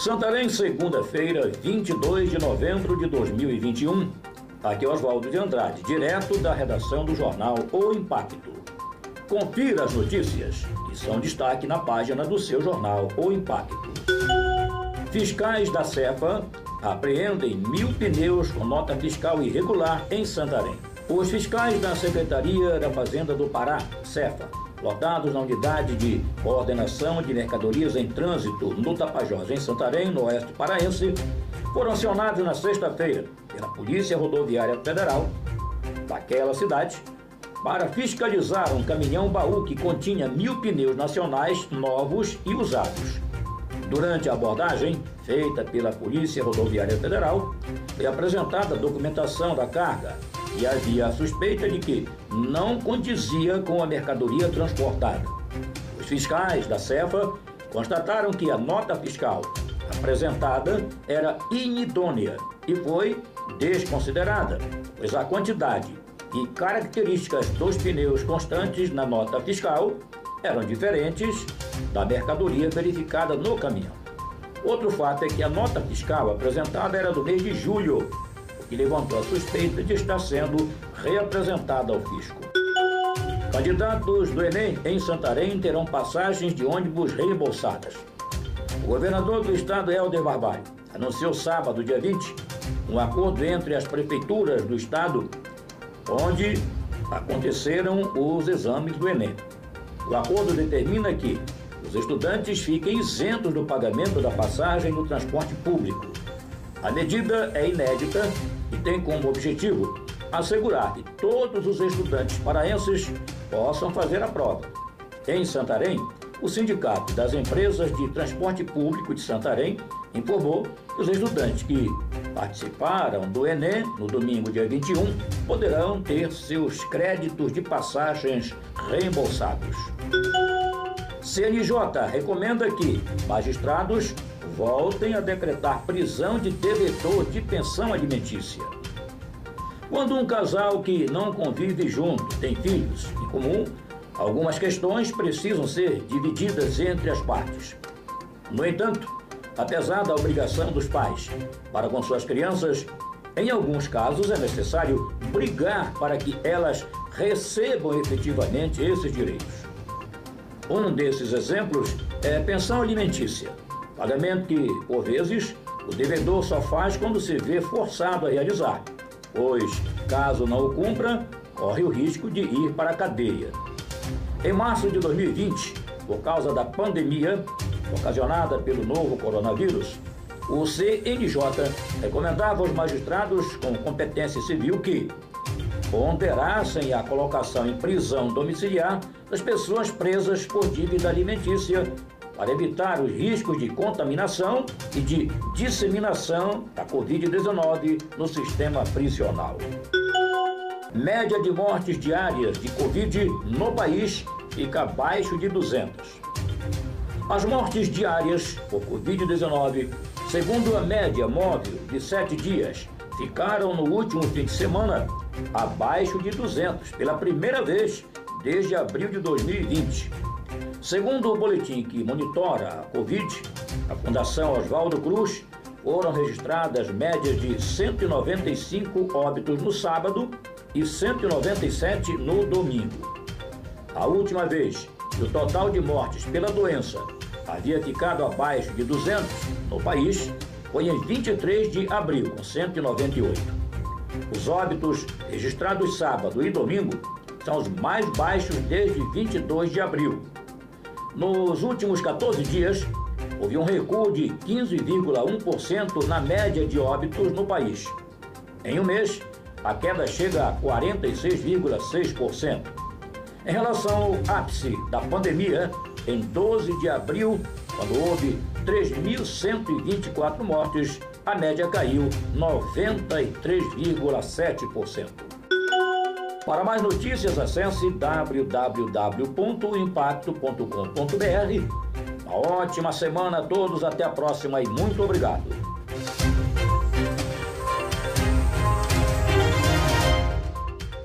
Santarém, segunda-feira, 22 de novembro de 2021. Aqui é Oswaldo de Andrade, direto da redação do jornal O Impacto. Confira as notícias que são destaque na página do seu jornal O Impacto. Fiscais da Cefa apreendem mil pneus com nota fiscal irregular em Santarém. Os fiscais da Secretaria da Fazenda do Pará, Cefa, lotados na unidade de coordenação de mercadorias em trânsito no Tapajós, em Santarém, no oeste paraense, foram acionados na sexta-feira pela Polícia Rodoviária Federal daquela cidade para fiscalizar um caminhão baú que continha mil pneus nacionais novos e usados. Durante a abordagem feita pela Polícia Rodoviária Federal, foi apresentada a documentação da carga e havia a suspeita de que não condizia com a mercadoria transportada. Os fiscais da Cefa constataram que a nota fiscal apresentada era inidônea e foi desconsiderada, pois a quantidade e características dos pneus constantes na nota fiscal eram diferentes da mercadoria verificada no caminhão. Outro fato é que a nota fiscal apresentada era do mês de julho que levantou a suspeita de estar sendo reapresentada ao fisco. Candidatos do Enem em Santarém terão passagens de ônibus reembolsadas. O governador do estado, Helder Barbalho, anunciou sábado, dia 20, um acordo entre as prefeituras do estado, onde aconteceram os exames do Enem. O acordo determina que os estudantes fiquem isentos do pagamento da passagem no transporte público. A medida é inédita e tem como objetivo assegurar que todos os estudantes paraenses possam fazer a prova. Em Santarém, o Sindicato das Empresas de Transporte Público de Santarém informou que os estudantes que participaram do Enem no domingo, dia 21, poderão ter seus créditos de passagens reembolsados. CNJ recomenda que magistrados voltem a decretar prisão de devedor de pensão alimentícia. Quando um casal que não convive junto tem filhos em comum, algumas questões precisam ser divididas entre as partes. No entanto, apesar da obrigação dos pais para com suas crianças, em alguns casos é necessário brigar para que elas recebam efetivamente esses direitos. Um desses exemplos é pensão alimentícia. Pagamento que, por vezes, o devedor só faz quando se vê forçado a realizar, pois, caso não o cumpra, corre o risco de ir para a cadeia. Em março de 2020, por causa da pandemia ocasionada pelo novo coronavírus, o CNJ recomendava aos magistrados com competência civil que ponderassem a colocação em prisão domiciliar das pessoas presas por dívida alimentícia para evitar os riscos de contaminação e de disseminação da Covid-19 no sistema prisional. Média de mortes diárias de Covid no país fica abaixo de 200. As mortes diárias por Covid-19, segundo a média móvel de sete dias, ficaram no último fim de semana abaixo de 200, pela primeira vez desde abril de 2020 Segundo o boletim que monitora a Covid, a Fundação Oswaldo Cruz, foram registradas médias de 195 óbitos no sábado e 197 no domingo. A última vez que o total de mortes pela doença havia ficado abaixo de 200 no país foi em 23 de abril, com 198. Os óbitos registrados sábado e domingo são os mais baixos desde 22 de abril, nos últimos 14 dias, houve um recuo de 15,1% na média de óbitos no país. Em um mês, a queda chega a 46,6%. Em relação ao ápice da pandemia, em 12 de abril, quando houve 3.124 mortes, a média caiu 93,7%. Para mais notícias, acesse www.impacto.com.br. Uma ótima semana a todos, até a próxima e muito obrigado.